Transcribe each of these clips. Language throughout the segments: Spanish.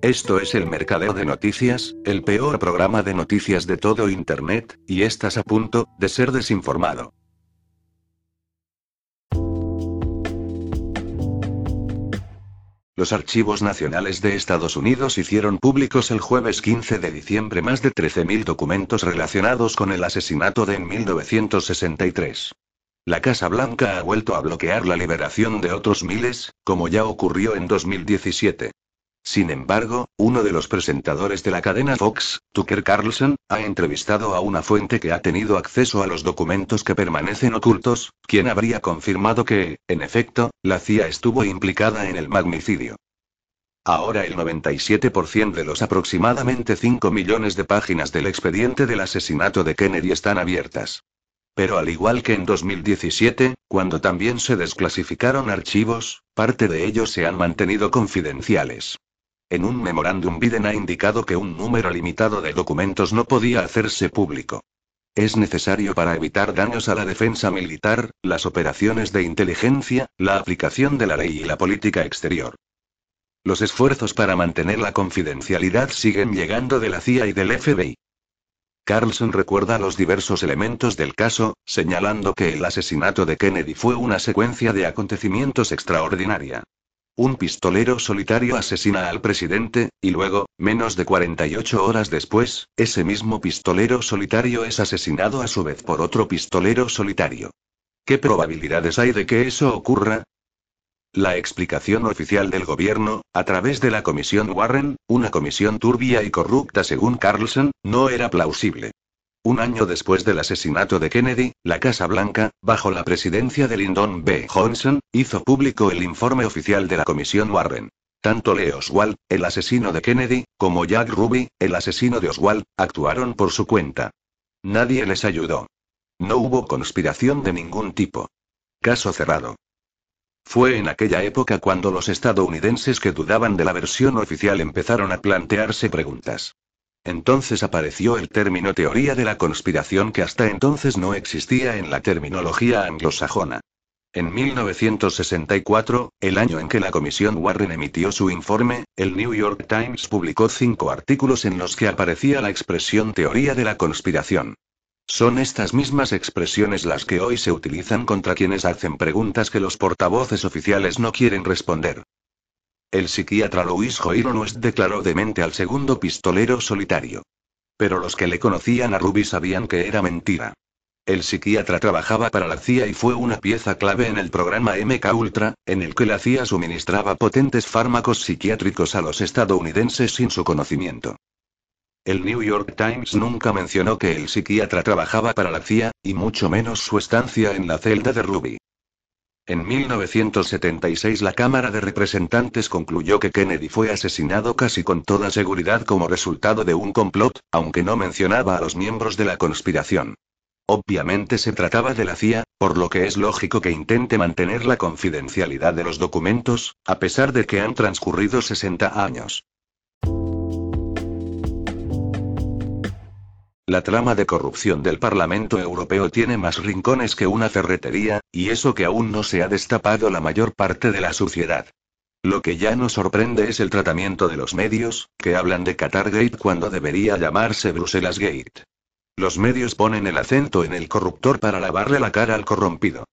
Esto es el Mercadeo de Noticias, el peor programa de noticias de todo Internet, y estás a punto de ser desinformado. Los archivos nacionales de Estados Unidos hicieron públicos el jueves 15 de diciembre más de 13.000 documentos relacionados con el asesinato de en 1963. La Casa Blanca ha vuelto a bloquear la liberación de otros miles, como ya ocurrió en 2017. Sin embargo, uno de los presentadores de la cadena Fox, Tucker Carlson, ha entrevistado a una fuente que ha tenido acceso a los documentos que permanecen ocultos, quien habría confirmado que, en efecto, la CIA estuvo implicada en el magnicidio. Ahora el 97% de los aproximadamente 5 millones de páginas del expediente del asesinato de Kennedy están abiertas. Pero al igual que en 2017, cuando también se desclasificaron archivos, parte de ellos se han mantenido confidenciales. En un memorándum Biden ha indicado que un número limitado de documentos no podía hacerse público. Es necesario para evitar daños a la defensa militar, las operaciones de inteligencia, la aplicación de la ley y la política exterior. Los esfuerzos para mantener la confidencialidad siguen llegando de la CIA y del FBI. Carlson recuerda los diversos elementos del caso, señalando que el asesinato de Kennedy fue una secuencia de acontecimientos extraordinaria. Un pistolero solitario asesina al presidente, y luego, menos de 48 horas después, ese mismo pistolero solitario es asesinado a su vez por otro pistolero solitario. ¿Qué probabilidades hay de que eso ocurra? La explicación oficial del gobierno, a través de la Comisión Warren, una comisión turbia y corrupta según Carlson, no era plausible. Un año después del asesinato de Kennedy, la Casa Blanca, bajo la presidencia de Lyndon B. Johnson, hizo público el informe oficial de la Comisión Warren. Tanto Lee Oswald, el asesino de Kennedy, como Jack Ruby, el asesino de Oswald, actuaron por su cuenta. Nadie les ayudó. No hubo conspiración de ningún tipo. Caso cerrado. Fue en aquella época cuando los estadounidenses que dudaban de la versión oficial empezaron a plantearse preguntas. Entonces apareció el término teoría de la conspiración que hasta entonces no existía en la terminología anglosajona. En 1964, el año en que la Comisión Warren emitió su informe, el New York Times publicó cinco artículos en los que aparecía la expresión teoría de la conspiración. Son estas mismas expresiones las que hoy se utilizan contra quienes hacen preguntas que los portavoces oficiales no quieren responder. El psiquiatra Louis Joiron declaró demente al segundo pistolero solitario. Pero los que le conocían a Ruby sabían que era mentira. El psiquiatra trabajaba para la CIA y fue una pieza clave en el programa MK Ultra, en el que la CIA suministraba potentes fármacos psiquiátricos a los estadounidenses sin su conocimiento. El New York Times nunca mencionó que el psiquiatra trabajaba para la CIA, y mucho menos su estancia en la celda de Ruby. En 1976 la Cámara de Representantes concluyó que Kennedy fue asesinado casi con toda seguridad como resultado de un complot, aunque no mencionaba a los miembros de la conspiración. Obviamente se trataba de la CIA, por lo que es lógico que intente mantener la confidencialidad de los documentos, a pesar de que han transcurrido 60 años. La trama de corrupción del Parlamento Europeo tiene más rincones que una ferretería, y eso que aún no se ha destapado la mayor parte de la suciedad. Lo que ya nos sorprende es el tratamiento de los medios, que hablan de Qatargate cuando debería llamarse Bruselas Gate. Los medios ponen el acento en el corruptor para lavarle la cara al corrompido.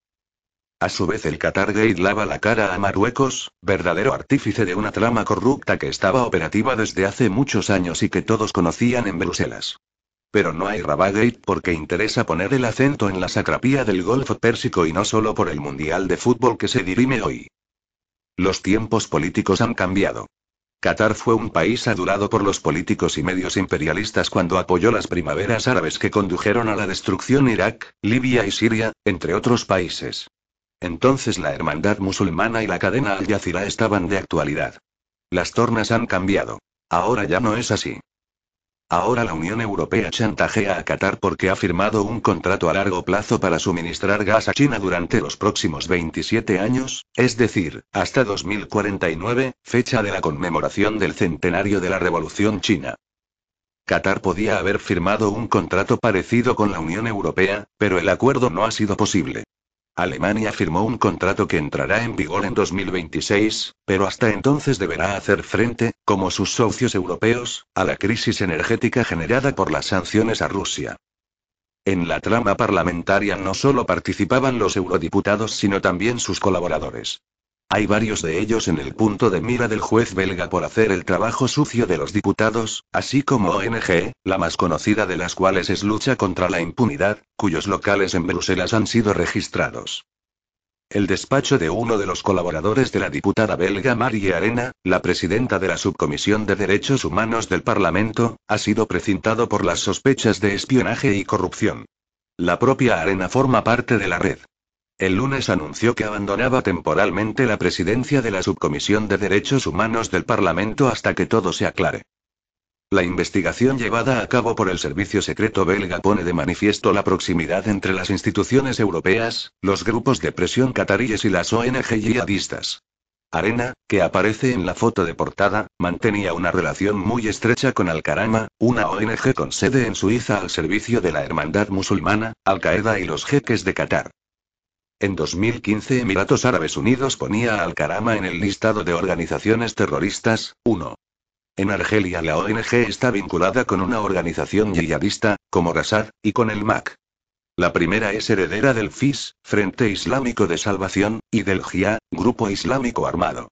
A su vez el Qatargate lava la cara a Marruecos, verdadero artífice de una trama corrupta que estaba operativa desde hace muchos años y que todos conocían en Bruselas. Pero no hay Rabagate porque interesa poner el acento en la sacrapía del Golfo Pérsico y no solo por el Mundial de Fútbol que se dirime hoy. Los tiempos políticos han cambiado. Qatar fue un país adulado por los políticos y medios imperialistas cuando apoyó las primaveras árabes que condujeron a la destrucción Irak, Libia y Siria, entre otros países. Entonces la hermandad musulmana y la cadena Al Jazeera estaban de actualidad. Las tornas han cambiado. Ahora ya no es así. Ahora la Unión Europea chantajea a Qatar porque ha firmado un contrato a largo plazo para suministrar gas a China durante los próximos 27 años, es decir, hasta 2049, fecha de la conmemoración del centenario de la Revolución China. Qatar podía haber firmado un contrato parecido con la Unión Europea, pero el acuerdo no ha sido posible. Alemania firmó un contrato que entrará en vigor en 2026, pero hasta entonces deberá hacer frente, como sus socios europeos, a la crisis energética generada por las sanciones a Rusia. En la trama parlamentaria no solo participaban los eurodiputados sino también sus colaboradores. Hay varios de ellos en el punto de mira del juez belga por hacer el trabajo sucio de los diputados, así como ONG, la más conocida de las cuales es Lucha contra la Impunidad, cuyos locales en Bruselas han sido registrados. El despacho de uno de los colaboradores de la diputada belga Marie Arena, la presidenta de la Subcomisión de Derechos Humanos del Parlamento, ha sido precintado por las sospechas de espionaje y corrupción. La propia Arena forma parte de la red. El lunes anunció que abandonaba temporalmente la presidencia de la Subcomisión de Derechos Humanos del Parlamento hasta que todo se aclare. La investigación llevada a cabo por el Servicio Secreto belga pone de manifiesto la proximidad entre las instituciones europeas, los grupos de presión cataríes y las ONG yihadistas. Arena, que aparece en la foto de portada, mantenía una relación muy estrecha con Al-Karama, una ONG con sede en Suiza al servicio de la Hermandad Musulmana, Al-Qaeda y los jeques de Qatar. En 2015 Emiratos Árabes Unidos ponía a Al-Karama en el listado de organizaciones terroristas, 1. En Argelia la ONG está vinculada con una organización yihadista, como Rasad, y con el MAC. La primera es heredera del FIS, Frente Islámico de Salvación, y del JIA, Grupo Islámico Armado.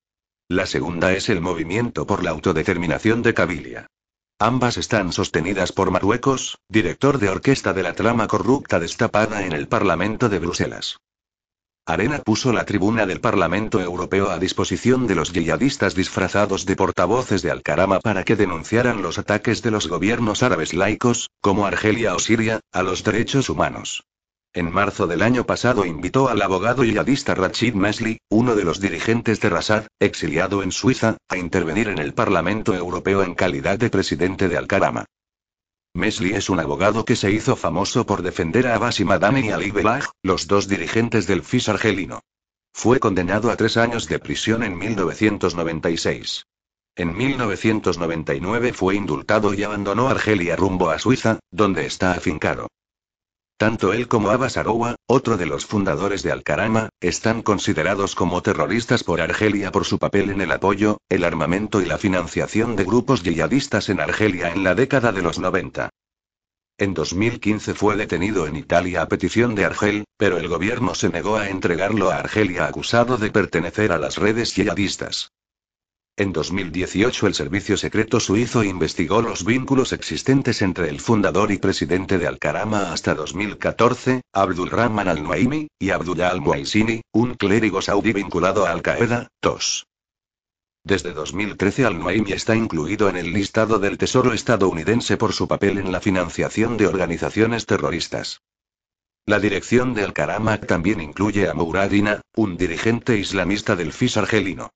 La segunda es el Movimiento por la Autodeterminación de Kabilia. Ambas están sostenidas por Marruecos, director de orquesta de la trama corrupta destapada en el Parlamento de Bruselas. Arena puso la tribuna del Parlamento Europeo a disposición de los yihadistas disfrazados de portavoces de Al-Karama para que denunciaran los ataques de los gobiernos árabes laicos, como Argelia o Siria, a los derechos humanos. En marzo del año pasado invitó al abogado yihadista Rachid Mesli, uno de los dirigentes de Rasad, exiliado en Suiza, a intervenir en el Parlamento Europeo en calidad de presidente de Al-Karama. Mesli es un abogado que se hizo famoso por defender a Abbas Madame y Ali Belaj, los dos dirigentes del FIS argelino. Fue condenado a tres años de prisión en 1996. En 1999 fue indultado y abandonó Argelia rumbo a Suiza, donde está afincado. Tanto él como Abbas Aroua, otro de los fundadores de Al-Karama, están considerados como terroristas por Argelia por su papel en el apoyo, el armamento y la financiación de grupos yihadistas en Argelia en la década de los 90. En 2015 fue detenido en Italia a petición de Argel, pero el gobierno se negó a entregarlo a Argelia acusado de pertenecer a las redes yihadistas. En 2018 el servicio secreto suizo investigó los vínculos existentes entre el fundador y presidente de Al-Karama hasta 2014, Abdulrahman al-Nuaimi, y Abdullah al-Muaisini, un clérigo saudí vinculado a Al-Qaeda, TOS. Desde 2013 al-Nuaimi está incluido en el listado del Tesoro estadounidense por su papel en la financiación de organizaciones terroristas. La dirección de Al-Karama también incluye a Mouradina, un dirigente islamista del FIS argelino.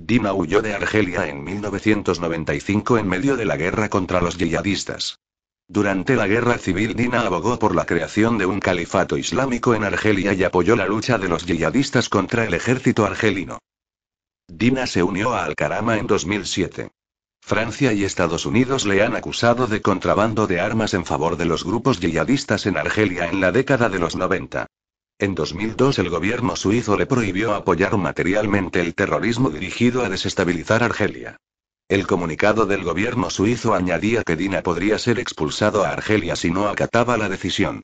Dina huyó de Argelia en 1995 en medio de la guerra contra los yihadistas. Durante la guerra civil Dina abogó por la creación de un califato islámico en Argelia y apoyó la lucha de los yihadistas contra el ejército argelino. Dina se unió a Al-Karama en 2007. Francia y Estados Unidos le han acusado de contrabando de armas en favor de los grupos yihadistas en Argelia en la década de los 90. En 2002 el gobierno suizo le prohibió apoyar materialmente el terrorismo dirigido a desestabilizar Argelia. El comunicado del gobierno suizo añadía que Dina podría ser expulsado a Argelia si no acataba la decisión.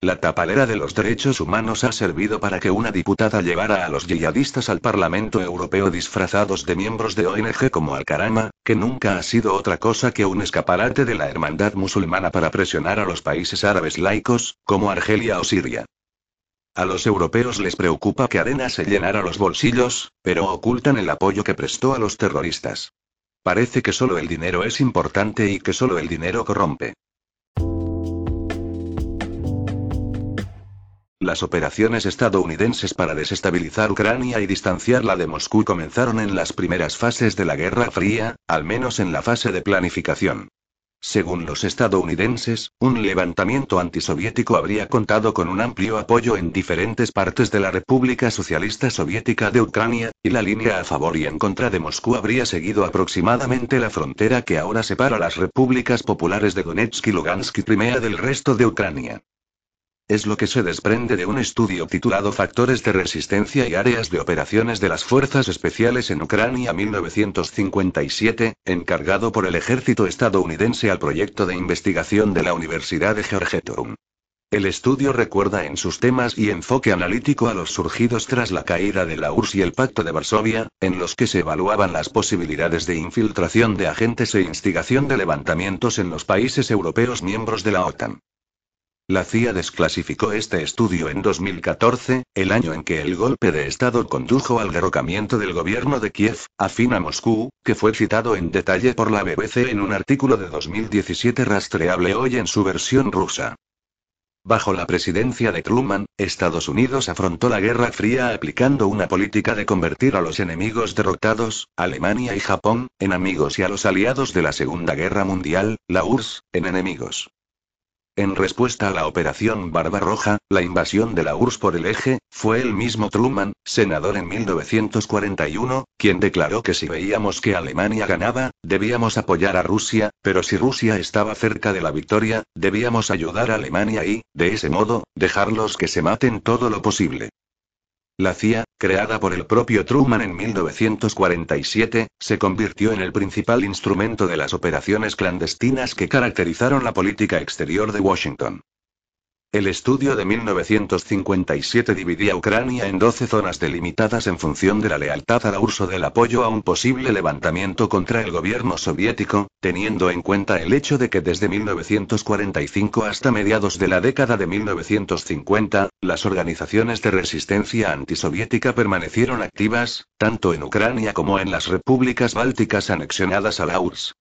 La tapalera de los derechos humanos ha servido para que una diputada llevara a los yihadistas al Parlamento Europeo disfrazados de miembros de ONG como Al-Karama, que nunca ha sido otra cosa que un escaparate de la hermandad musulmana para presionar a los países árabes laicos, como Argelia o Siria. A los europeos les preocupa que Arena se llenara los bolsillos, pero ocultan el apoyo que prestó a los terroristas. Parece que solo el dinero es importante y que solo el dinero corrompe. Las operaciones estadounidenses para desestabilizar Ucrania y distanciarla de Moscú comenzaron en las primeras fases de la Guerra Fría, al menos en la fase de planificación. Según los estadounidenses, un levantamiento antisoviético habría contado con un amplio apoyo en diferentes partes de la República Socialista Soviética de Ucrania, y la línea a favor y en contra de Moscú habría seguido aproximadamente la frontera que ahora separa las repúblicas populares de Donetsk y Lugansk y Crimea del resto de Ucrania. Es lo que se desprende de un estudio titulado Factores de resistencia y áreas de operaciones de las Fuerzas Especiales en Ucrania 1957, encargado por el ejército estadounidense al proyecto de investigación de la Universidad de Georgetown. El estudio recuerda en sus temas y enfoque analítico a los surgidos tras la caída de la URSS y el Pacto de Varsovia, en los que se evaluaban las posibilidades de infiltración de agentes e instigación de levantamientos en los países europeos miembros de la OTAN. La CIA desclasificó este estudio en 2014, el año en que el golpe de Estado condujo al derrocamiento del gobierno de Kiev, afín a Moscú, que fue citado en detalle por la BBC en un artículo de 2017 rastreable hoy en su versión rusa. Bajo la presidencia de Truman, Estados Unidos afrontó la Guerra Fría aplicando una política de convertir a los enemigos derrotados, Alemania y Japón, en amigos y a los aliados de la Segunda Guerra Mundial, la URSS, en enemigos. En respuesta a la Operación Barbarroja, la invasión de la URSS por el eje, fue el mismo Truman, senador en 1941, quien declaró que si veíamos que Alemania ganaba, debíamos apoyar a Rusia, pero si Rusia estaba cerca de la victoria, debíamos ayudar a Alemania y, de ese modo, dejarlos que se maten todo lo posible. La CIA, creada por el propio Truman en 1947, se convirtió en el principal instrumento de las operaciones clandestinas que caracterizaron la política exterior de Washington. El estudio de 1957 dividía Ucrania en 12 zonas delimitadas en función de la lealtad a la URSS o del apoyo a un posible levantamiento contra el gobierno soviético, teniendo en cuenta el hecho de que desde 1945 hasta mediados de la década de 1950, las organizaciones de resistencia antisoviética permanecieron activas, tanto en Ucrania como en las repúblicas bálticas anexionadas a la URSS.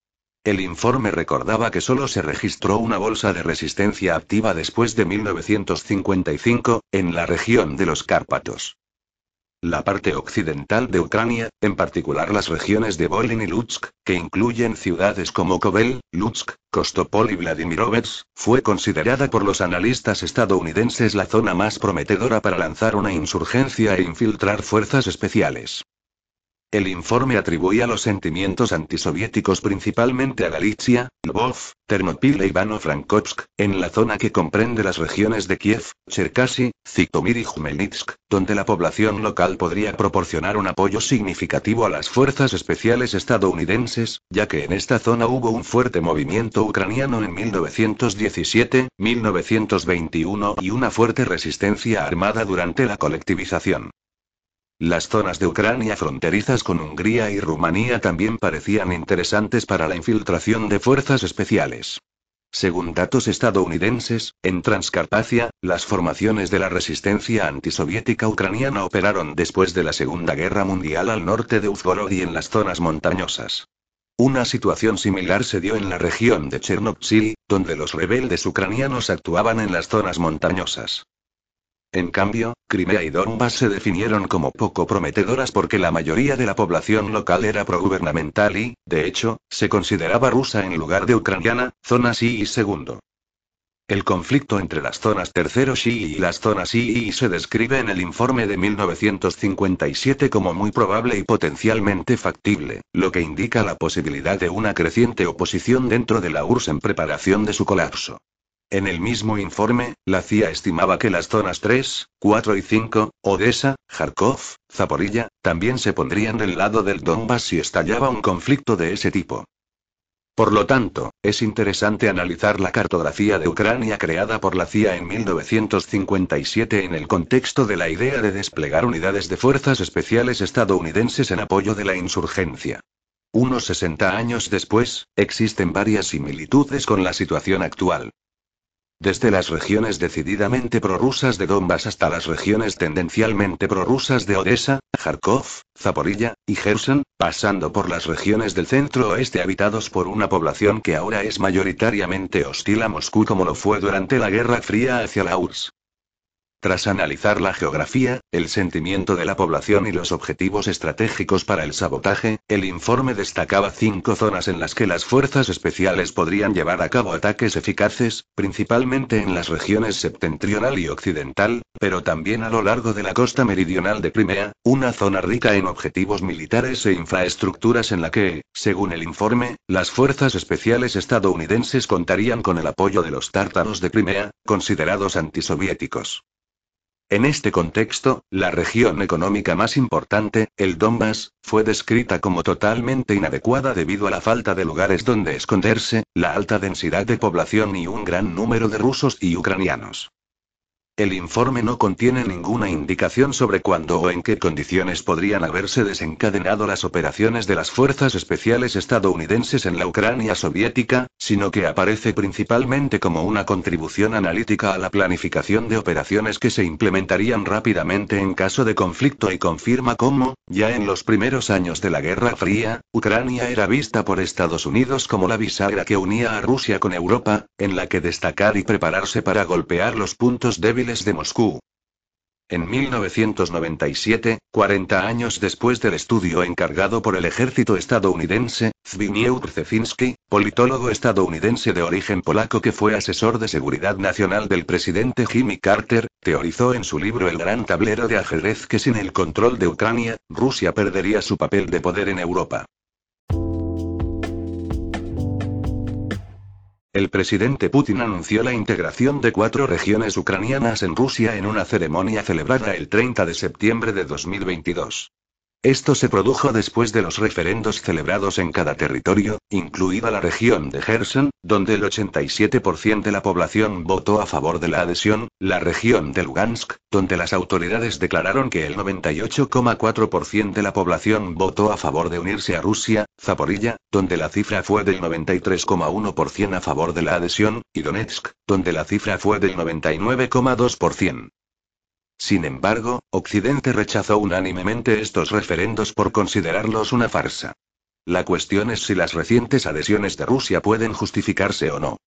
El informe recordaba que solo se registró una bolsa de resistencia activa después de 1955, en la región de los Cárpatos. La parte occidental de Ucrania, en particular las regiones de Volyn y Lutsk, que incluyen ciudades como Kovel, Lutsk, Kostopol y Vladimirovets, fue considerada por los analistas estadounidenses la zona más prometedora para lanzar una insurgencia e infiltrar fuerzas especiales. El informe atribuía los sentimientos antisoviéticos principalmente a Galicia, Lvov, Ternopil e Ivano-Frankovsk, en la zona que comprende las regiones de Kiev, Cherkasy, Zitomir y Jumelnitsk, donde la población local podría proporcionar un apoyo significativo a las fuerzas especiales estadounidenses, ya que en esta zona hubo un fuerte movimiento ucraniano en 1917, 1921 y una fuerte resistencia armada durante la colectivización. Las zonas de Ucrania fronterizas con Hungría y Rumanía también parecían interesantes para la infiltración de fuerzas especiales. Según datos estadounidenses, en Transcarpacia, las formaciones de la resistencia antisoviética ucraniana operaron después de la Segunda Guerra Mundial al norte de Uzgorod y en las zonas montañosas. Una situación similar se dio en la región de Chernobtsil, donde los rebeldes ucranianos actuaban en las zonas montañosas. En cambio, Crimea y Donbass se definieron como poco prometedoras porque la mayoría de la población local era progubernamental y, de hecho, se consideraba rusa en lugar de ucraniana, zona sí y segundo. El conflicto entre las zonas tercero Shi y las zonas I se describe en el informe de 1957 como muy probable y potencialmente factible, lo que indica la posibilidad de una creciente oposición dentro de la URSS en preparación de su colapso. En el mismo informe, la CIA estimaba que las zonas 3, 4 y 5, Odessa, Kharkov, Zaporilla, también se pondrían del lado del Donbass si estallaba un conflicto de ese tipo. Por lo tanto, es interesante analizar la cartografía de Ucrania creada por la CIA en 1957 en el contexto de la idea de desplegar unidades de fuerzas especiales estadounidenses en apoyo de la insurgencia. Unos 60 años después, existen varias similitudes con la situación actual. Desde las regiones decididamente prorrusas de Donbass hasta las regiones tendencialmente prorrusas de Odessa, Kharkov, Zaporilla y Gerson, pasando por las regiones del centro-oeste habitados por una población que ahora es mayoritariamente hostil a Moscú como lo fue durante la Guerra Fría hacia la URSS. Tras analizar la geografía, el sentimiento de la población y los objetivos estratégicos para el sabotaje, el informe destacaba cinco zonas en las que las fuerzas especiales podrían llevar a cabo ataques eficaces, principalmente en las regiones septentrional y occidental, pero también a lo largo de la costa meridional de Crimea, una zona rica en objetivos militares e infraestructuras en la que, según el informe, las fuerzas especiales estadounidenses contarían con el apoyo de los tártaros de Crimea, considerados antisoviéticos. En este contexto, la región económica más importante, el Donbass, fue descrita como totalmente inadecuada debido a la falta de lugares donde esconderse, la alta densidad de población y un gran número de rusos y ucranianos. El informe no contiene ninguna indicación sobre cuándo o en qué condiciones podrían haberse desencadenado las operaciones de las fuerzas especiales estadounidenses en la Ucrania soviética, sino que aparece principalmente como una contribución analítica a la planificación de operaciones que se implementarían rápidamente en caso de conflicto y confirma cómo, ya en los primeros años de la Guerra Fría, Ucrania era vista por Estados Unidos como la bisagra que unía a Rusia con Europa, en la que destacar y prepararse para golpear los puntos débiles de Moscú. En 1997, 40 años después del estudio encargado por el ejército estadounidense, Zbigniew Brzezinski, politólogo estadounidense de origen polaco que fue asesor de seguridad nacional del presidente Jimmy Carter, teorizó en su libro El gran tablero de ajedrez que sin el control de Ucrania, Rusia perdería su papel de poder en Europa. El presidente Putin anunció la integración de cuatro regiones ucranianas en Rusia en una ceremonia celebrada el 30 de septiembre de 2022. Esto se produjo después de los referendos celebrados en cada territorio, incluida la región de Gerson, donde el 87% de la población votó a favor de la adhesión, la región de Lugansk, donde las autoridades declararon que el 98,4% de la población votó a favor de unirse a Rusia, Zaporilla, donde la cifra fue del 93,1% a favor de la adhesión, y Donetsk, donde la cifra fue del 99,2%. Sin embargo, Occidente rechazó unánimemente estos referendos por considerarlos una farsa. La cuestión es si las recientes adhesiones de Rusia pueden justificarse o no.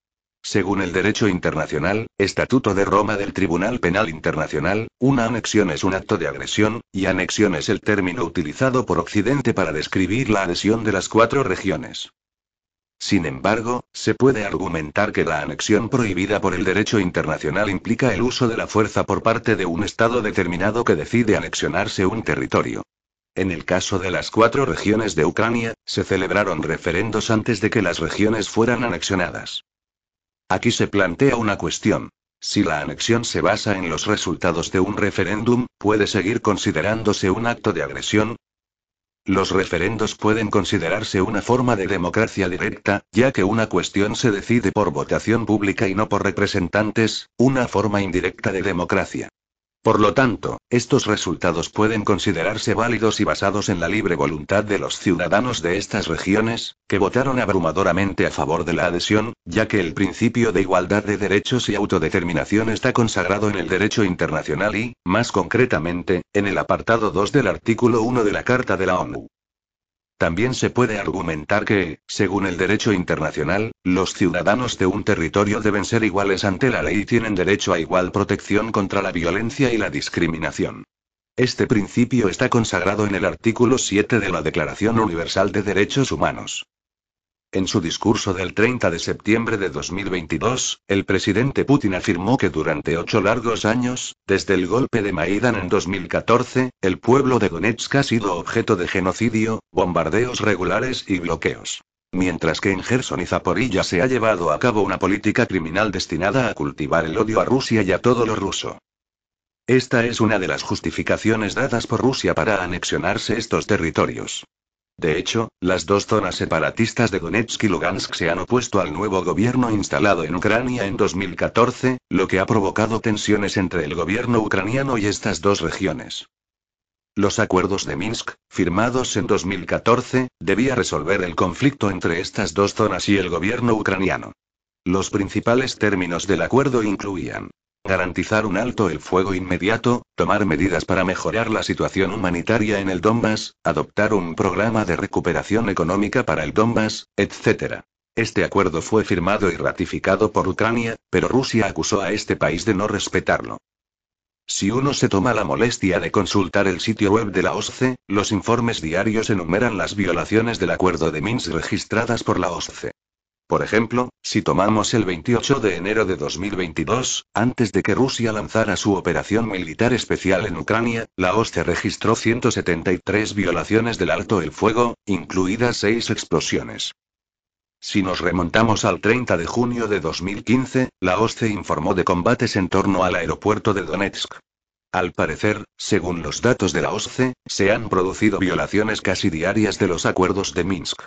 Según el derecho internacional, Estatuto de Roma del Tribunal Penal Internacional, una anexión es un acto de agresión, y anexión es el término utilizado por Occidente para describir la adhesión de las cuatro regiones. Sin embargo, se puede argumentar que la anexión prohibida por el derecho internacional implica el uso de la fuerza por parte de un Estado determinado que decide anexionarse un territorio. En el caso de las cuatro regiones de Ucrania, se celebraron referendos antes de que las regiones fueran anexionadas. Aquí se plantea una cuestión. Si la anexión se basa en los resultados de un referéndum, ¿puede seguir considerándose un acto de agresión? Los referendos pueden considerarse una forma de democracia directa, ya que una cuestión se decide por votación pública y no por representantes, una forma indirecta de democracia. Por lo tanto, estos resultados pueden considerarse válidos y basados en la libre voluntad de los ciudadanos de estas regiones, que votaron abrumadoramente a favor de la adhesión, ya que el principio de igualdad de derechos y autodeterminación está consagrado en el derecho internacional y, más concretamente, en el apartado 2 del artículo 1 de la Carta de la ONU. También se puede argumentar que, según el derecho internacional, los ciudadanos de un territorio deben ser iguales ante la ley y tienen derecho a igual protección contra la violencia y la discriminación. Este principio está consagrado en el artículo 7 de la Declaración Universal de Derechos Humanos. En su discurso del 30 de septiembre de 2022, el presidente Putin afirmó que durante ocho largos años, desde el golpe de Maidan en 2014, el pueblo de Donetsk ha sido objeto de genocidio, bombardeos regulares y bloqueos. Mientras que en Gerson y Zaporilla se ha llevado a cabo una política criminal destinada a cultivar el odio a Rusia y a todo lo ruso. Esta es una de las justificaciones dadas por Rusia para anexionarse estos territorios. De hecho, las dos zonas separatistas de Donetsk y Lugansk se han opuesto al nuevo gobierno instalado en Ucrania en 2014, lo que ha provocado tensiones entre el gobierno ucraniano y estas dos regiones. Los acuerdos de Minsk, firmados en 2014, debía resolver el conflicto entre estas dos zonas y el gobierno ucraniano. Los principales términos del acuerdo incluían Garantizar un alto el fuego inmediato, tomar medidas para mejorar la situación humanitaria en el Donbass, adoptar un programa de recuperación económica para el Donbass, etc. Este acuerdo fue firmado y ratificado por Ucrania, pero Rusia acusó a este país de no respetarlo. Si uno se toma la molestia de consultar el sitio web de la OSCE, los informes diarios enumeran las violaciones del acuerdo de Minsk registradas por la OSCE. Por ejemplo, si tomamos el 28 de enero de 2022, antes de que Rusia lanzara su operación militar especial en Ucrania, la OSCE registró 173 violaciones del alto el fuego, incluidas seis explosiones. Si nos remontamos al 30 de junio de 2015, la OSCE informó de combates en torno al aeropuerto de Donetsk. Al parecer, según los datos de la OSCE, se han producido violaciones casi diarias de los acuerdos de Minsk.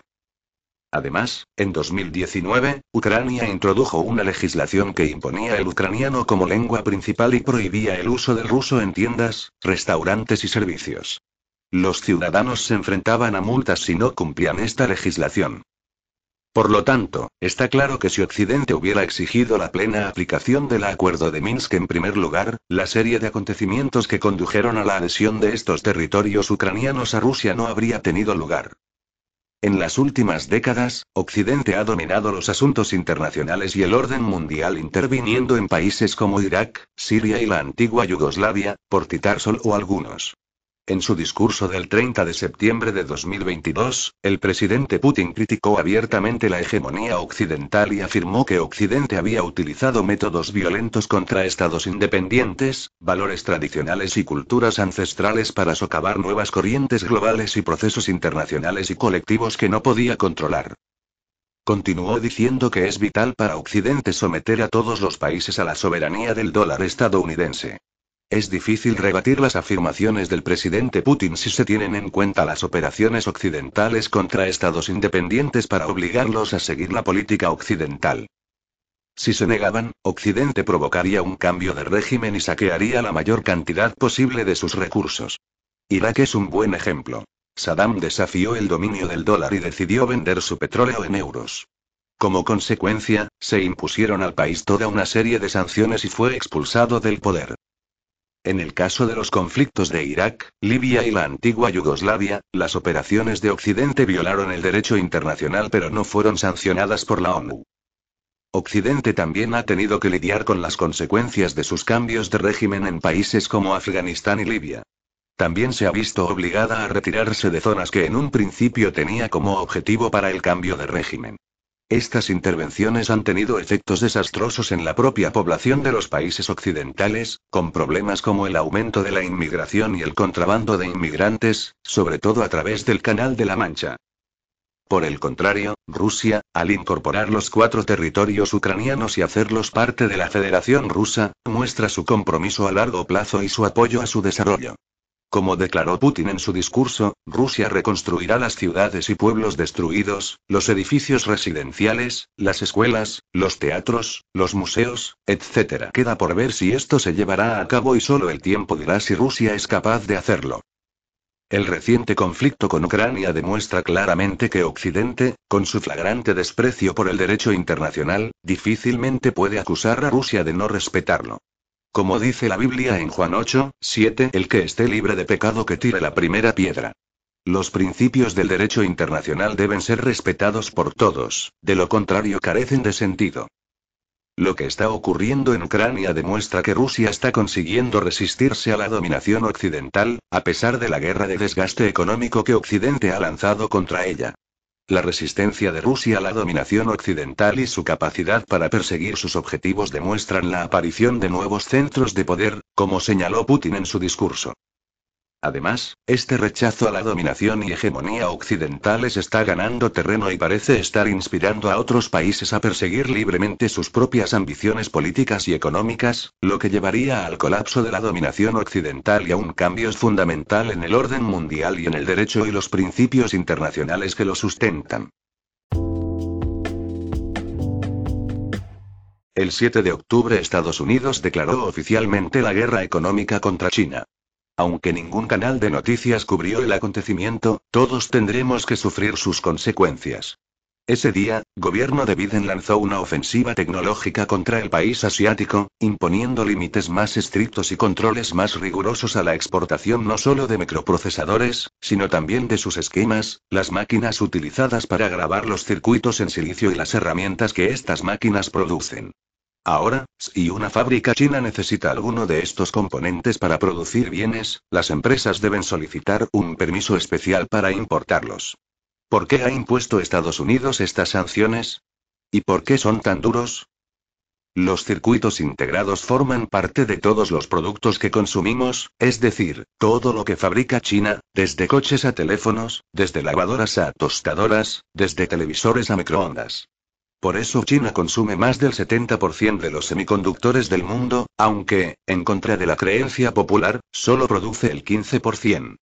Además, en 2019, Ucrania introdujo una legislación que imponía el ucraniano como lengua principal y prohibía el uso del ruso en tiendas, restaurantes y servicios. Los ciudadanos se enfrentaban a multas si no cumplían esta legislación. Por lo tanto, está claro que si Occidente hubiera exigido la plena aplicación del acuerdo de Minsk en primer lugar, la serie de acontecimientos que condujeron a la adhesión de estos territorios ucranianos a Rusia no habría tenido lugar. En las últimas décadas, Occidente ha dominado los asuntos internacionales y el orden mundial interviniendo en países como Irak, Siria y la antigua Yugoslavia, por citar solo algunos. En su discurso del 30 de septiembre de 2022, el presidente Putin criticó abiertamente la hegemonía occidental y afirmó que Occidente había utilizado métodos violentos contra estados independientes, valores tradicionales y culturas ancestrales para socavar nuevas corrientes globales y procesos internacionales y colectivos que no podía controlar. Continuó diciendo que es vital para Occidente someter a todos los países a la soberanía del dólar estadounidense. Es difícil rebatir las afirmaciones del presidente Putin si se tienen en cuenta las operaciones occidentales contra estados independientes para obligarlos a seguir la política occidental. Si se negaban, Occidente provocaría un cambio de régimen y saquearía la mayor cantidad posible de sus recursos. Irak es un buen ejemplo. Saddam desafió el dominio del dólar y decidió vender su petróleo en euros. Como consecuencia, se impusieron al país toda una serie de sanciones y fue expulsado del poder. En el caso de los conflictos de Irak, Libia y la antigua Yugoslavia, las operaciones de Occidente violaron el derecho internacional pero no fueron sancionadas por la ONU. Occidente también ha tenido que lidiar con las consecuencias de sus cambios de régimen en países como Afganistán y Libia. También se ha visto obligada a retirarse de zonas que en un principio tenía como objetivo para el cambio de régimen. Estas intervenciones han tenido efectos desastrosos en la propia población de los países occidentales, con problemas como el aumento de la inmigración y el contrabando de inmigrantes, sobre todo a través del Canal de la Mancha. Por el contrario, Rusia, al incorporar los cuatro territorios ucranianos y hacerlos parte de la Federación Rusa, muestra su compromiso a largo plazo y su apoyo a su desarrollo. Como declaró Putin en su discurso, Rusia reconstruirá las ciudades y pueblos destruidos, los edificios residenciales, las escuelas, los teatros, los museos, etc. Queda por ver si esto se llevará a cabo y solo el tiempo dirá si Rusia es capaz de hacerlo. El reciente conflicto con Ucrania demuestra claramente que Occidente, con su flagrante desprecio por el derecho internacional, difícilmente puede acusar a Rusia de no respetarlo. Como dice la Biblia en Juan 8, 7, el que esté libre de pecado que tire la primera piedra. Los principios del derecho internacional deben ser respetados por todos, de lo contrario carecen de sentido. Lo que está ocurriendo en Ucrania demuestra que Rusia está consiguiendo resistirse a la dominación occidental, a pesar de la guerra de desgaste económico que Occidente ha lanzado contra ella. La resistencia de Rusia a la dominación occidental y su capacidad para perseguir sus objetivos demuestran la aparición de nuevos centros de poder, como señaló Putin en su discurso. Además, este rechazo a la dominación y hegemonía occidentales está ganando terreno y parece estar inspirando a otros países a perseguir libremente sus propias ambiciones políticas y económicas, lo que llevaría al colapso de la dominación occidental y a un cambio fundamental en el orden mundial y en el derecho y los principios internacionales que lo sustentan. El 7 de octubre Estados Unidos declaró oficialmente la guerra económica contra China. Aunque ningún canal de noticias cubrió el acontecimiento, todos tendremos que sufrir sus consecuencias. Ese día, gobierno de Biden lanzó una ofensiva tecnológica contra el país asiático, imponiendo límites más estrictos y controles más rigurosos a la exportación no solo de microprocesadores, sino también de sus esquemas, las máquinas utilizadas para grabar los circuitos en silicio y las herramientas que estas máquinas producen. Ahora, si una fábrica china necesita alguno de estos componentes para producir bienes, las empresas deben solicitar un permiso especial para importarlos. ¿Por qué ha impuesto Estados Unidos estas sanciones? ¿Y por qué son tan duros? Los circuitos integrados forman parte de todos los productos que consumimos, es decir, todo lo que fabrica China, desde coches a teléfonos, desde lavadoras a tostadoras, desde televisores a microondas. Por eso China consume más del 70% de los semiconductores del mundo, aunque, en contra de la creencia popular, solo produce el 15%.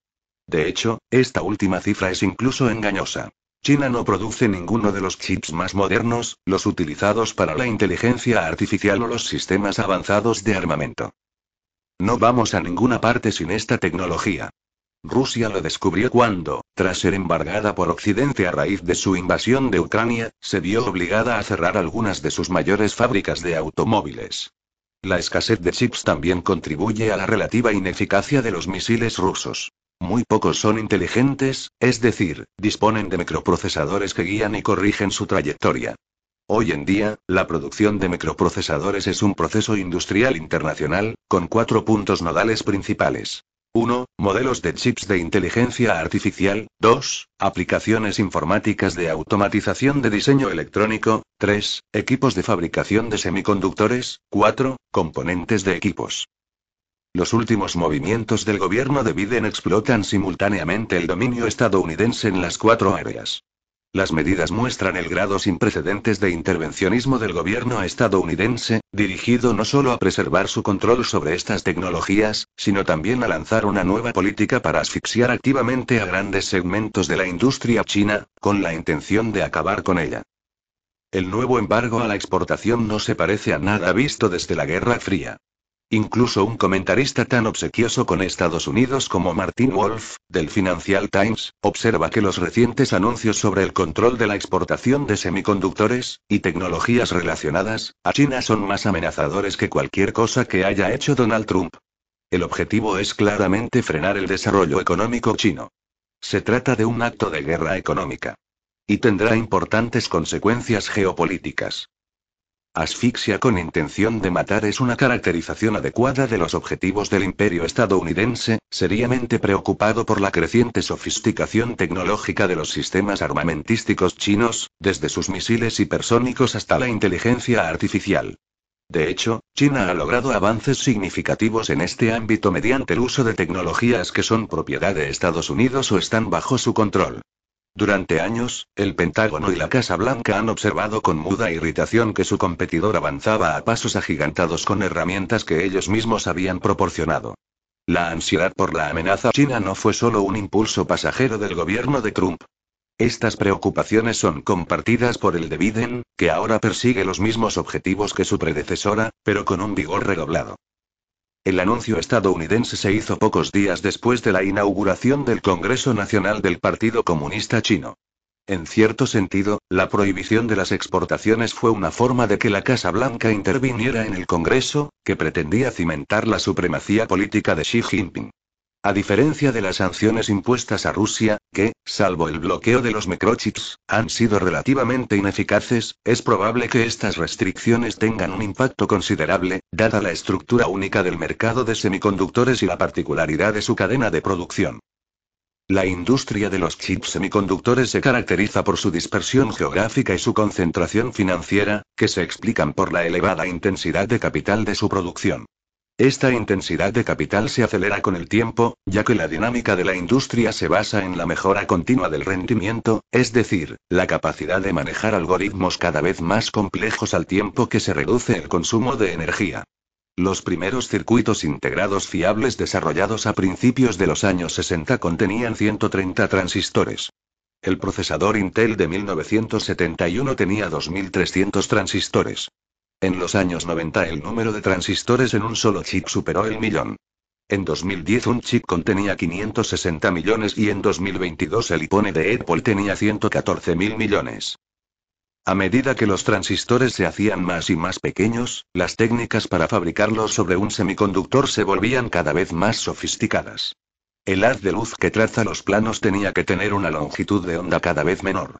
De hecho, esta última cifra es incluso engañosa. China no produce ninguno de los chips más modernos, los utilizados para la inteligencia artificial o los sistemas avanzados de armamento. No vamos a ninguna parte sin esta tecnología. Rusia lo descubrió cuando, tras ser embargada por Occidente a raíz de su invasión de Ucrania, se vio obligada a cerrar algunas de sus mayores fábricas de automóviles. La escasez de chips también contribuye a la relativa ineficacia de los misiles rusos. Muy pocos son inteligentes, es decir, disponen de microprocesadores que guían y corrigen su trayectoria. Hoy en día, la producción de microprocesadores es un proceso industrial internacional, con cuatro puntos nodales principales. 1. Modelos de chips de inteligencia artificial. 2. Aplicaciones informáticas de automatización de diseño electrónico. 3. Equipos de fabricación de semiconductores. 4. Componentes de equipos. Los últimos movimientos del gobierno de Biden explotan simultáneamente el dominio estadounidense en las cuatro áreas. Las medidas muestran el grado sin precedentes de intervencionismo del gobierno estadounidense, dirigido no solo a preservar su control sobre estas tecnologías, sino también a lanzar una nueva política para asfixiar activamente a grandes segmentos de la industria china, con la intención de acabar con ella. El nuevo embargo a la exportación no se parece a nada visto desde la Guerra Fría. Incluso un comentarista tan obsequioso con Estados Unidos como Martin Wolf, del Financial Times, observa que los recientes anuncios sobre el control de la exportación de semiconductores, y tecnologías relacionadas, a China son más amenazadores que cualquier cosa que haya hecho Donald Trump. El objetivo es claramente frenar el desarrollo económico chino. Se trata de un acto de guerra económica. Y tendrá importantes consecuencias geopolíticas. Asfixia con intención de matar es una caracterización adecuada de los objetivos del imperio estadounidense, seriamente preocupado por la creciente sofisticación tecnológica de los sistemas armamentísticos chinos, desde sus misiles hipersónicos hasta la inteligencia artificial. De hecho, China ha logrado avances significativos en este ámbito mediante el uso de tecnologías que son propiedad de Estados Unidos o están bajo su control. Durante años, el Pentágono y la Casa Blanca han observado con muda irritación que su competidor avanzaba a pasos agigantados con herramientas que ellos mismos habían proporcionado. La ansiedad por la amenaza china no fue solo un impulso pasajero del gobierno de Trump. Estas preocupaciones son compartidas por el de Biden, que ahora persigue los mismos objetivos que su predecesora, pero con un vigor redoblado. El anuncio estadounidense se hizo pocos días después de la inauguración del Congreso Nacional del Partido Comunista Chino. En cierto sentido, la prohibición de las exportaciones fue una forma de que la Casa Blanca interviniera en el Congreso, que pretendía cimentar la supremacía política de Xi Jinping. A diferencia de las sanciones impuestas a Rusia, que, salvo el bloqueo de los microchips, han sido relativamente ineficaces, es probable que estas restricciones tengan un impacto considerable, dada la estructura única del mercado de semiconductores y la particularidad de su cadena de producción. La industria de los chips semiconductores se caracteriza por su dispersión geográfica y su concentración financiera, que se explican por la elevada intensidad de capital de su producción. Esta intensidad de capital se acelera con el tiempo, ya que la dinámica de la industria se basa en la mejora continua del rendimiento, es decir, la capacidad de manejar algoritmos cada vez más complejos al tiempo que se reduce el consumo de energía. Los primeros circuitos integrados fiables desarrollados a principios de los años 60 contenían 130 transistores. El procesador Intel de 1971 tenía 2300 transistores. En los años 90 el número de transistores en un solo chip superó el millón. En 2010 un chip contenía 560 millones y en 2022 el iPhone de Apple tenía 114 mil millones. A medida que los transistores se hacían más y más pequeños, las técnicas para fabricarlos sobre un semiconductor se volvían cada vez más sofisticadas. El haz de luz que traza los planos tenía que tener una longitud de onda cada vez menor.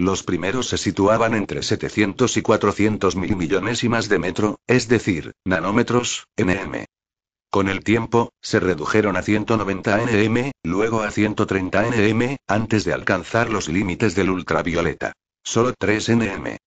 Los primeros se situaban entre 700 y 400 mil millonésimas de metro, es decir, nanómetros, nm. Con el tiempo, se redujeron a 190 nm, luego a 130 nm, antes de alcanzar los límites del ultravioleta. Solo 3 nm.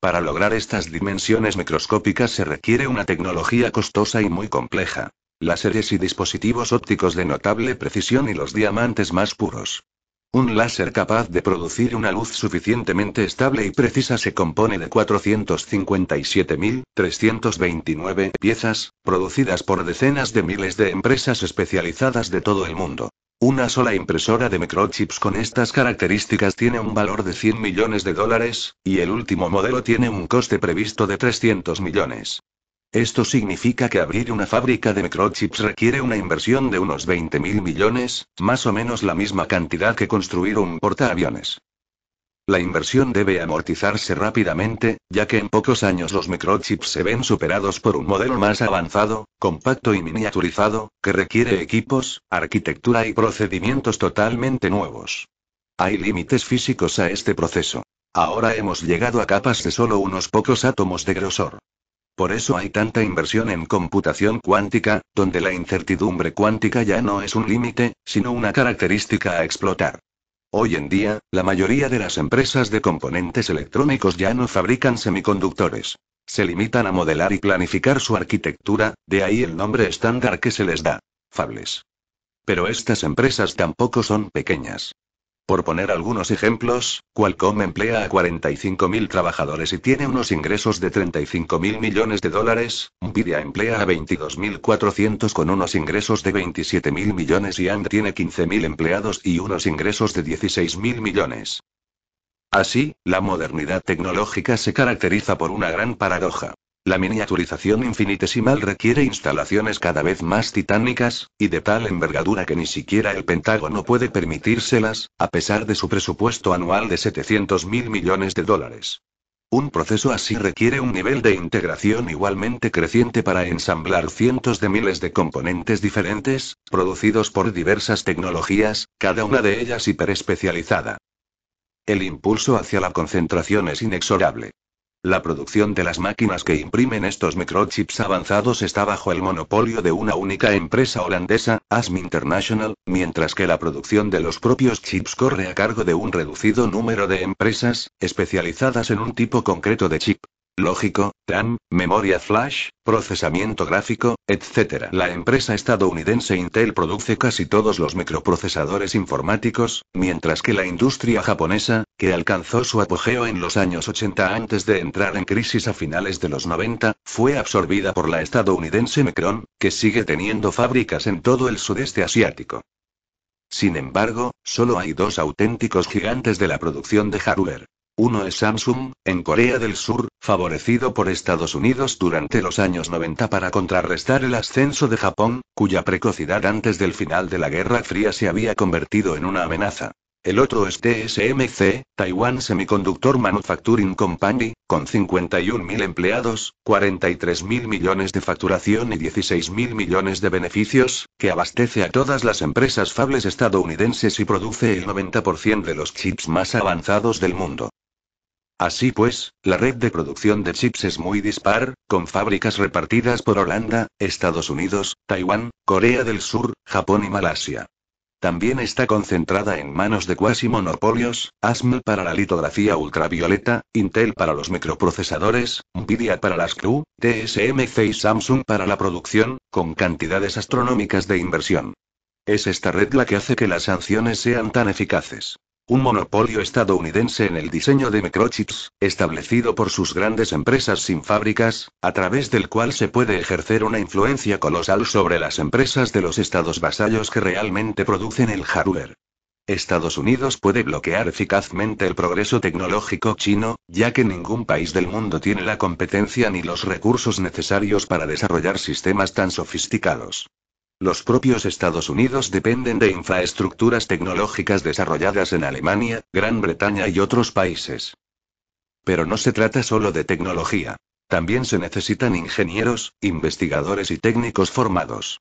Para lograr estas dimensiones microscópicas se requiere una tecnología costosa y muy compleja. Láseres y dispositivos ópticos de notable precisión y los diamantes más puros. Un láser capaz de producir una luz suficientemente estable y precisa se compone de 457.329 piezas, producidas por decenas de miles de empresas especializadas de todo el mundo. Una sola impresora de microchips con estas características tiene un valor de 100 millones de dólares, y el último modelo tiene un coste previsto de 300 millones. Esto significa que abrir una fábrica de microchips requiere una inversión de unos 20 mil millones, más o menos la misma cantidad que construir un portaaviones. La inversión debe amortizarse rápidamente, ya que en pocos años los microchips se ven superados por un modelo más avanzado, compacto y miniaturizado, que requiere equipos, arquitectura y procedimientos totalmente nuevos. Hay límites físicos a este proceso. Ahora hemos llegado a capas de solo unos pocos átomos de grosor. Por eso hay tanta inversión en computación cuántica, donde la incertidumbre cuántica ya no es un límite, sino una característica a explotar. Hoy en día, la mayoría de las empresas de componentes electrónicos ya no fabrican semiconductores. Se limitan a modelar y planificar su arquitectura, de ahí el nombre estándar que se les da. Fables. Pero estas empresas tampoco son pequeñas. Por poner algunos ejemplos, Qualcomm emplea a 45.000 trabajadores y tiene unos ingresos de 35.000 millones de dólares, Nvidia emplea a 22.400 con unos ingresos de 27.000 millones y AMD tiene 15.000 empleados y unos ingresos de 16.000 millones. Así, la modernidad tecnológica se caracteriza por una gran paradoja. La miniaturización infinitesimal requiere instalaciones cada vez más titánicas, y de tal envergadura que ni siquiera el Pentágono puede permitírselas, a pesar de su presupuesto anual de 700 mil millones de dólares. Un proceso así requiere un nivel de integración igualmente creciente para ensamblar cientos de miles de componentes diferentes, producidos por diversas tecnologías, cada una de ellas hiperespecializada. El impulso hacia la concentración es inexorable. La producción de las máquinas que imprimen estos microchips avanzados está bajo el monopolio de una única empresa holandesa, ASM International, mientras que la producción de los propios chips corre a cargo de un reducido número de empresas, especializadas en un tipo concreto de chip lógico, RAM, memoria flash, procesamiento gráfico, etc. La empresa estadounidense Intel produce casi todos los microprocesadores informáticos, mientras que la industria japonesa, que alcanzó su apogeo en los años 80 antes de entrar en crisis a finales de los 90, fue absorbida por la estadounidense Micron, que sigue teniendo fábricas en todo el sudeste asiático. Sin embargo, solo hay dos auténticos gigantes de la producción de hardware. Uno es Samsung, en Corea del Sur, favorecido por Estados Unidos durante los años 90 para contrarrestar el ascenso de Japón, cuya precocidad antes del final de la Guerra Fría se había convertido en una amenaza. El otro es TSMC, Taiwan Semiconductor Manufacturing Company, con 51.000 empleados, 43.000 millones de facturación y 16.000 millones de beneficios, que abastece a todas las empresas fables estadounidenses y produce el 90% de los chips más avanzados del mundo. Así pues, la red de producción de chips es muy dispar, con fábricas repartidas por Holanda, Estados Unidos, Taiwán, Corea del Sur, Japón y Malasia. También está concentrada en manos de cuasi monopolios, ASML para la litografía ultravioleta, Intel para los microprocesadores, Nvidia para las CLU, TSMC y Samsung para la producción, con cantidades astronómicas de inversión. Es esta red la que hace que las sanciones sean tan eficaces. Un monopolio estadounidense en el diseño de microchips, establecido por sus grandes empresas sin fábricas, a través del cual se puede ejercer una influencia colosal sobre las empresas de los estados vasallos que realmente producen el hardware. Estados Unidos puede bloquear eficazmente el progreso tecnológico chino, ya que ningún país del mundo tiene la competencia ni los recursos necesarios para desarrollar sistemas tan sofisticados. Los propios Estados Unidos dependen de infraestructuras tecnológicas desarrolladas en Alemania, Gran Bretaña y otros países. Pero no se trata solo de tecnología. También se necesitan ingenieros, investigadores y técnicos formados.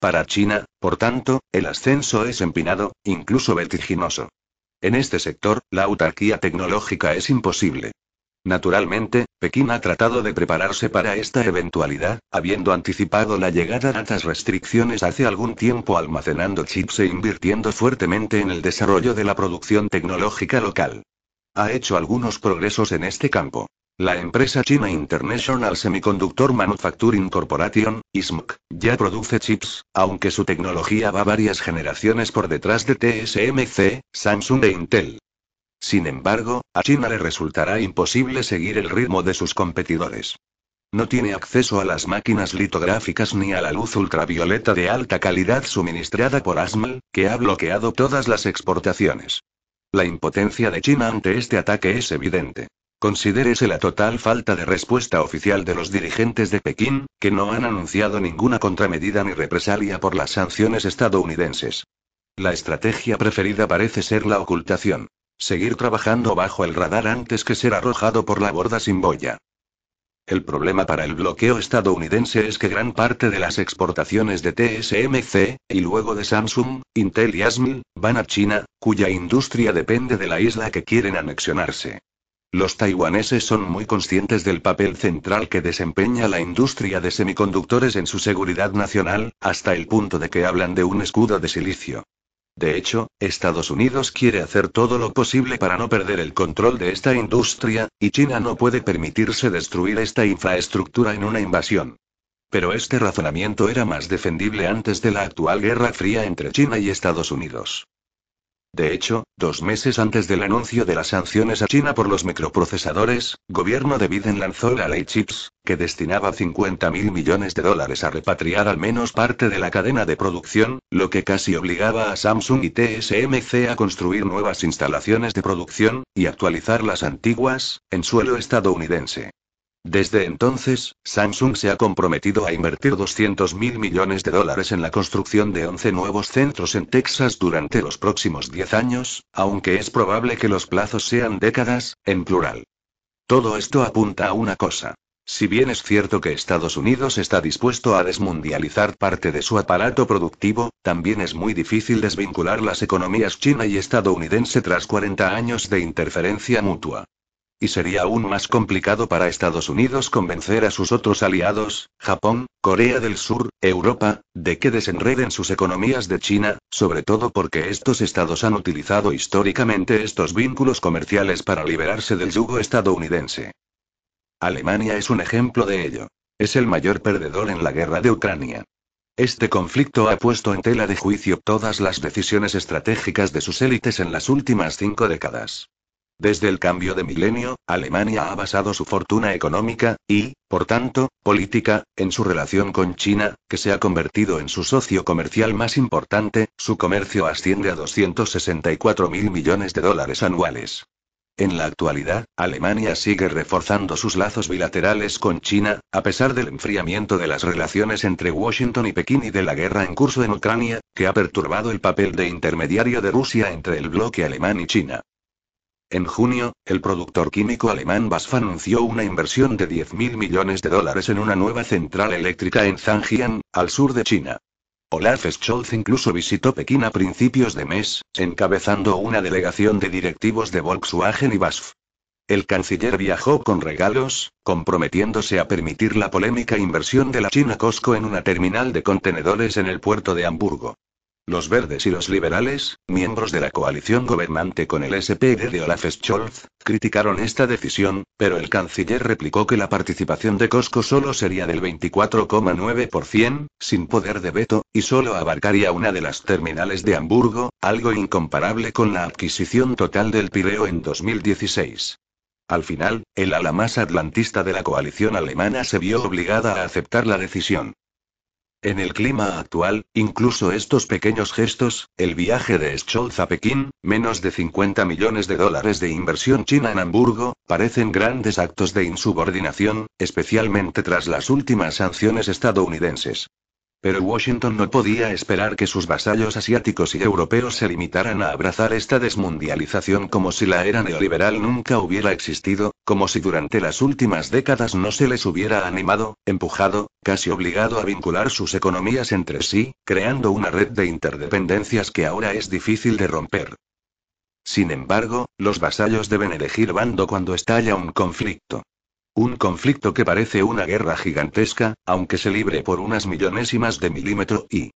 Para China, por tanto, el ascenso es empinado, incluso vertiginoso. En este sector, la autarquía tecnológica es imposible. Naturalmente, Pekín ha tratado de prepararse para esta eventualidad, habiendo anticipado la llegada de estas restricciones hace algún tiempo almacenando chips e invirtiendo fuertemente en el desarrollo de la producción tecnológica local. Ha hecho algunos progresos en este campo. La empresa china International Semiconductor Manufacturing Corporation, ISMC, ya produce chips, aunque su tecnología va varias generaciones por detrás de TSMC, Samsung e Intel. Sin embargo, a China le resultará imposible seguir el ritmo de sus competidores. No tiene acceso a las máquinas litográficas ni a la luz ultravioleta de alta calidad suministrada por ASML, que ha bloqueado todas las exportaciones. La impotencia de China ante este ataque es evidente. Considérese la total falta de respuesta oficial de los dirigentes de Pekín, que no han anunciado ninguna contramedida ni represalia por las sanciones estadounidenses. La estrategia preferida parece ser la ocultación. Seguir trabajando bajo el radar antes que ser arrojado por la borda sin boya. El problema para el bloqueo estadounidense es que gran parte de las exportaciones de TSMC, y luego de Samsung, Intel y ASML, van a China, cuya industria depende de la isla que quieren anexionarse. Los taiwaneses son muy conscientes del papel central que desempeña la industria de semiconductores en su seguridad nacional, hasta el punto de que hablan de un escudo de silicio. De hecho, Estados Unidos quiere hacer todo lo posible para no perder el control de esta industria, y China no puede permitirse destruir esta infraestructura en una invasión. Pero este razonamiento era más defendible antes de la actual Guerra Fría entre China y Estados Unidos. De hecho, dos meses antes del anuncio de las sanciones a China por los microprocesadores, gobierno de Biden lanzó la ley CHIPS, que destinaba 50 mil millones de dólares a repatriar al menos parte de la cadena de producción, lo que casi obligaba a Samsung y TSMC a construir nuevas instalaciones de producción, y actualizar las antiguas, en suelo estadounidense. Desde entonces, Samsung se ha comprometido a invertir 200 mil millones de dólares en la construcción de 11 nuevos centros en Texas durante los próximos 10 años, aunque es probable que los plazos sean décadas, en plural. Todo esto apunta a una cosa. Si bien es cierto que Estados Unidos está dispuesto a desmundializar parte de su aparato productivo, también es muy difícil desvincular las economías china y estadounidense tras 40 años de interferencia mutua. Y sería aún más complicado para Estados Unidos convencer a sus otros aliados, Japón, Corea del Sur, Europa, de que desenreden sus economías de China, sobre todo porque estos estados han utilizado históricamente estos vínculos comerciales para liberarse del yugo estadounidense. Alemania es un ejemplo de ello. Es el mayor perdedor en la guerra de Ucrania. Este conflicto ha puesto en tela de juicio todas las decisiones estratégicas de sus élites en las últimas cinco décadas. Desde el cambio de milenio, Alemania ha basado su fortuna económica, y, por tanto, política, en su relación con China, que se ha convertido en su socio comercial más importante, su comercio asciende a 264 mil millones de dólares anuales. En la actualidad, Alemania sigue reforzando sus lazos bilaterales con China, a pesar del enfriamiento de las relaciones entre Washington y Pekín y de la guerra en curso en Ucrania, que ha perturbado el papel de intermediario de Rusia entre el bloque alemán y China. En junio, el productor químico alemán BASF anunció una inversión de 10.000 millones de dólares en una nueva central eléctrica en Zhangjiang, al sur de China. Olaf Scholz incluso visitó Pekín a principios de mes, encabezando una delegación de directivos de Volkswagen y BASF. El canciller viajó con regalos, comprometiéndose a permitir la polémica inversión de la China Costco en una terminal de contenedores en el puerto de Hamburgo. Los verdes y los liberales, miembros de la coalición gobernante con el SPD de Olaf Scholz, criticaron esta decisión, pero el canciller replicó que la participación de Costco solo sería del 24,9%, sin poder de veto, y solo abarcaría una de las terminales de Hamburgo, algo incomparable con la adquisición total del Pireo en 2016. Al final, el ala más atlantista de la coalición alemana se vio obligada a aceptar la decisión. En el clima actual, incluso estos pequeños gestos, el viaje de Scholz a Pekín, menos de 50 millones de dólares de inversión china en Hamburgo, parecen grandes actos de insubordinación, especialmente tras las últimas sanciones estadounidenses. Pero Washington no podía esperar que sus vasallos asiáticos y europeos se limitaran a abrazar esta desmundialización como si la era neoliberal nunca hubiera existido, como si durante las últimas décadas no se les hubiera animado, empujado, casi obligado a vincular sus economías entre sí, creando una red de interdependencias que ahora es difícil de romper. Sin embargo, los vasallos deben elegir bando cuando estalla un conflicto. Un conflicto que parece una guerra gigantesca, aunque se libre por unas millonésimas de milímetro y,